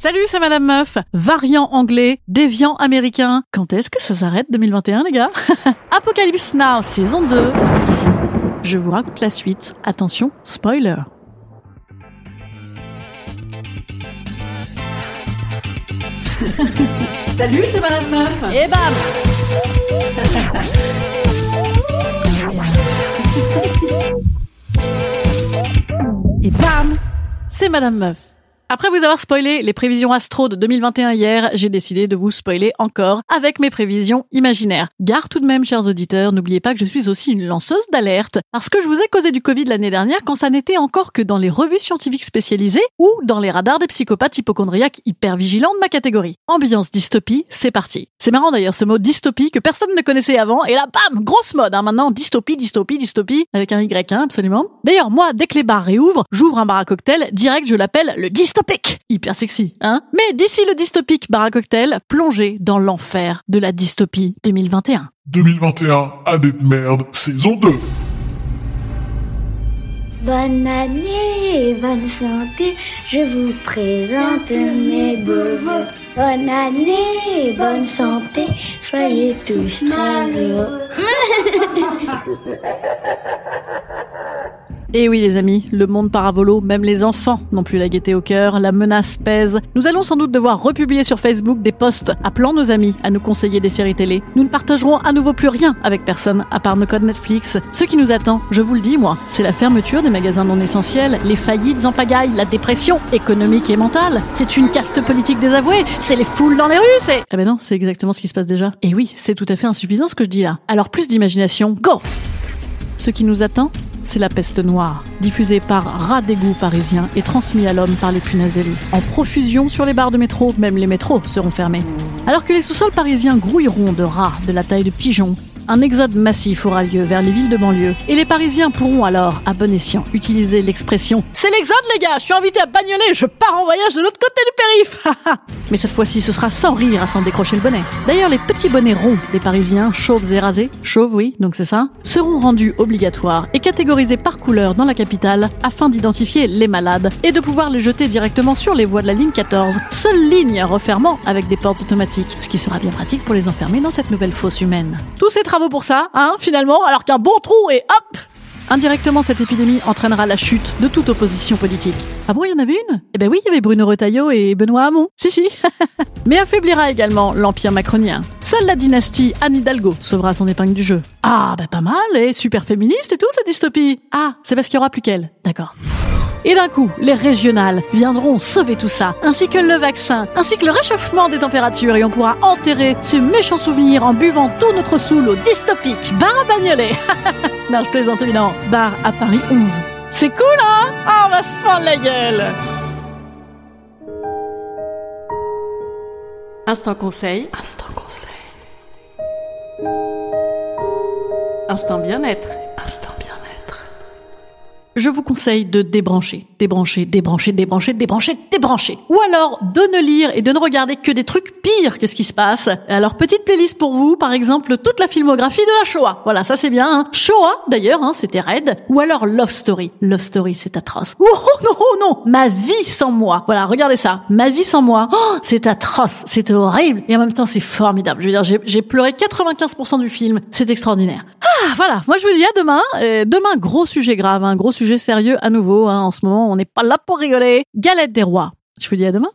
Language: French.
Salut, c'est Madame Meuf. Variant anglais, déviant américain. Quand est-ce que ça s'arrête 2021, les gars? Apocalypse Now, saison 2. Je vous raconte la suite. Attention, spoiler. Salut, c'est Madame Meuf. Et bam Et bam C'est Madame Meuf. Après vous avoir spoilé les prévisions astro de 2021 hier, j'ai décidé de vous spoiler encore avec mes prévisions imaginaires. Gare tout de même, chers auditeurs, n'oubliez pas que je suis aussi une lanceuse d'alerte, parce que je vous ai causé du Covid l'année dernière quand ça n'était encore que dans les revues scientifiques spécialisées ou dans les radars des psychopathes hypochondriaques hyper vigilants de ma catégorie. Ambiance dystopie, c'est parti. C'est marrant d'ailleurs ce mot dystopie que personne ne connaissait avant, et là, bam, grosse mode, hein, maintenant, dystopie, dystopie, dystopie, avec un Y, hein, absolument. D'ailleurs, moi, dès que les bars réouvrent, j'ouvre un bar à cocktail, direct je l'appelle le dystopie dystopique. Hyper sexy, hein Mais d'ici le dystopique bar à cocktail, plongez dans l'enfer de la dystopie 2021. 2021, année de merde, saison 2. Bonne année et bonne santé, je vous présente mes beaux voeux. Bonne année et bonne santé, soyez tous très heureux. Et oui les amis, le monde paravolo, même les enfants n'ont plus la gaieté au cœur, la menace pèse. Nous allons sans doute devoir republier sur Facebook des posts appelant nos amis à nous conseiller des séries télé. Nous ne partagerons à nouveau plus rien avec personne à part nos codes Netflix. Ce qui nous attend, je vous le dis moi, c'est la fermeture des magasins non essentiels, les faillites en pagaille, la dépression économique et mentale. C'est une caste politique désavouée, c'est les foules dans les rues, c'est... Ah ben non, c'est exactement ce qui se passe déjà. Et oui, c'est tout à fait insuffisant ce que je dis là. Alors plus d'imagination, go Ce qui nous attend, c'est la peste noire, diffusée par rat d'égout parisien et transmis à l'homme par les punaises. En profusion sur les barres de métro, même les métros seront fermés. Alors que les sous-sols parisiens grouilleront de rats de la taille de pigeons, un exode massif aura lieu vers les villes de banlieue. Et les Parisiens pourront alors, à bon escient, utiliser l'expression C'est l'exode les gars, je suis invité à Bagnolet, je pars en voyage de l'autre côté du périph' Mais cette fois-ci, ce sera sans rire à s'en décrocher le bonnet. D'ailleurs, les petits bonnets ronds des Parisiens, chauves et rasés, chauves oui, donc c'est ça, seront rendus obligatoires et catégorisés par couleur dans la capitale afin d'identifier les malades et de pouvoir les jeter directement sur les voies de la ligne 14, seule ligne refermant avec des portes automatiques, ce qui sera bien pratique pour les enfermer dans cette nouvelle fosse humaine. Tous ces pour ça, hein, finalement, alors qu'un bon trou et hop Indirectement, cette épidémie entraînera la chute de toute opposition politique. Ah bon, il y en avait une? Eh ben oui, il y avait Bruno Retailleau et Benoît Hamon. Si, si. Mais affaiblira également l'empire macronien. Seule la dynastie Anne Hidalgo sauvera son épingle du jeu. Ah, bah pas mal, et super féministe et tout, cette dystopie. Ah, c'est parce qu'il y aura plus qu'elle. D'accord. Et d'un coup, les régionales viendront sauver tout ça, ainsi que le vaccin, ainsi que le réchauffement des températures, et on pourra enterrer ces méchants souvenirs en buvant tout notre saoul au dystopique bar à Bagnolet. non, je plaisante évidemment. Bar à Paris 11. C'est cool, hein? Ah, on va se fendre la gueule Instant conseil. Instant conseil. Instant bien-être. Instant je vous conseille de débrancher, débrancher, débrancher, débrancher, débrancher, débrancher. Ou alors de ne lire et de ne regarder que des trucs pires que ce qui se passe. Alors petite playlist pour vous, par exemple toute la filmographie de la Shoah. Voilà, ça c'est bien. Hein. Shoah d'ailleurs, hein, c'était raide. Ou alors Love Story. Love Story, c'est atroce. Oh non, oh non, ma vie sans moi. Voilà, regardez ça. Ma vie sans moi. Oh, c'est atroce, c'est horrible. Et en même temps, c'est formidable. Je veux dire, j'ai pleuré 95% du film. C'est extraordinaire. Ah, voilà. Moi, je vous dis à demain. Euh, demain, gros sujet grave, un hein, gros sujet sérieux à nouveau. Hein. En ce moment, on n'est pas là pour rigoler. Galette des rois. Je vous dis à demain.